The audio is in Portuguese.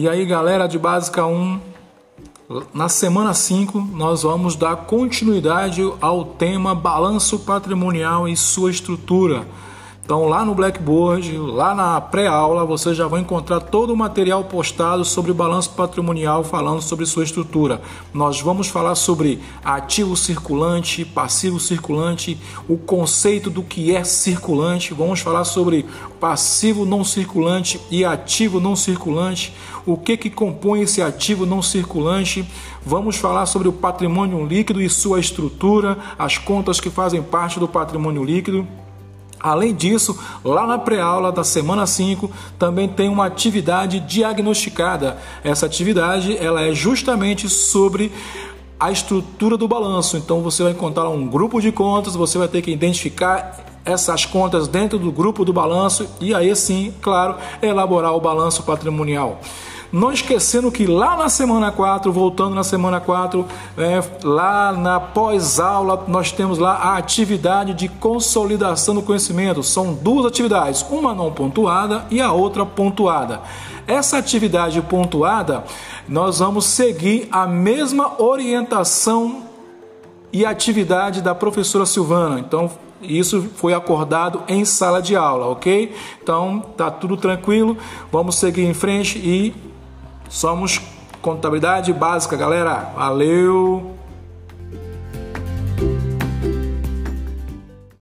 E aí, galera de Básica 1, na semana 5 nós vamos dar continuidade ao tema balanço patrimonial e sua estrutura. Então, lá no Blackboard, lá na pré-aula, você já vai encontrar todo o material postado sobre balanço patrimonial, falando sobre sua estrutura. Nós vamos falar sobre ativo circulante, passivo circulante, o conceito do que é circulante, vamos falar sobre passivo não circulante e ativo não circulante, o que, que compõe esse ativo não circulante. Vamos falar sobre o patrimônio líquido e sua estrutura, as contas que fazem parte do patrimônio líquido. Além disso, lá na pré-aula da semana 5 também tem uma atividade diagnosticada. Essa atividade ela é justamente sobre a estrutura do balanço. Então você vai encontrar um grupo de contas, você vai ter que identificar essas contas dentro do grupo do balanço e aí sim, claro, elaborar o balanço patrimonial. Não esquecendo que lá na semana 4, voltando na semana 4, é, lá na pós-aula, nós temos lá a atividade de consolidação do conhecimento. São duas atividades, uma não pontuada e a outra pontuada. Essa atividade pontuada, nós vamos seguir a mesma orientação e atividade da professora Silvana. Então, isso foi acordado em sala de aula, ok? Então, tá tudo tranquilo. Vamos seguir em frente e Somos Contabilidade Básica, galera. Valeu!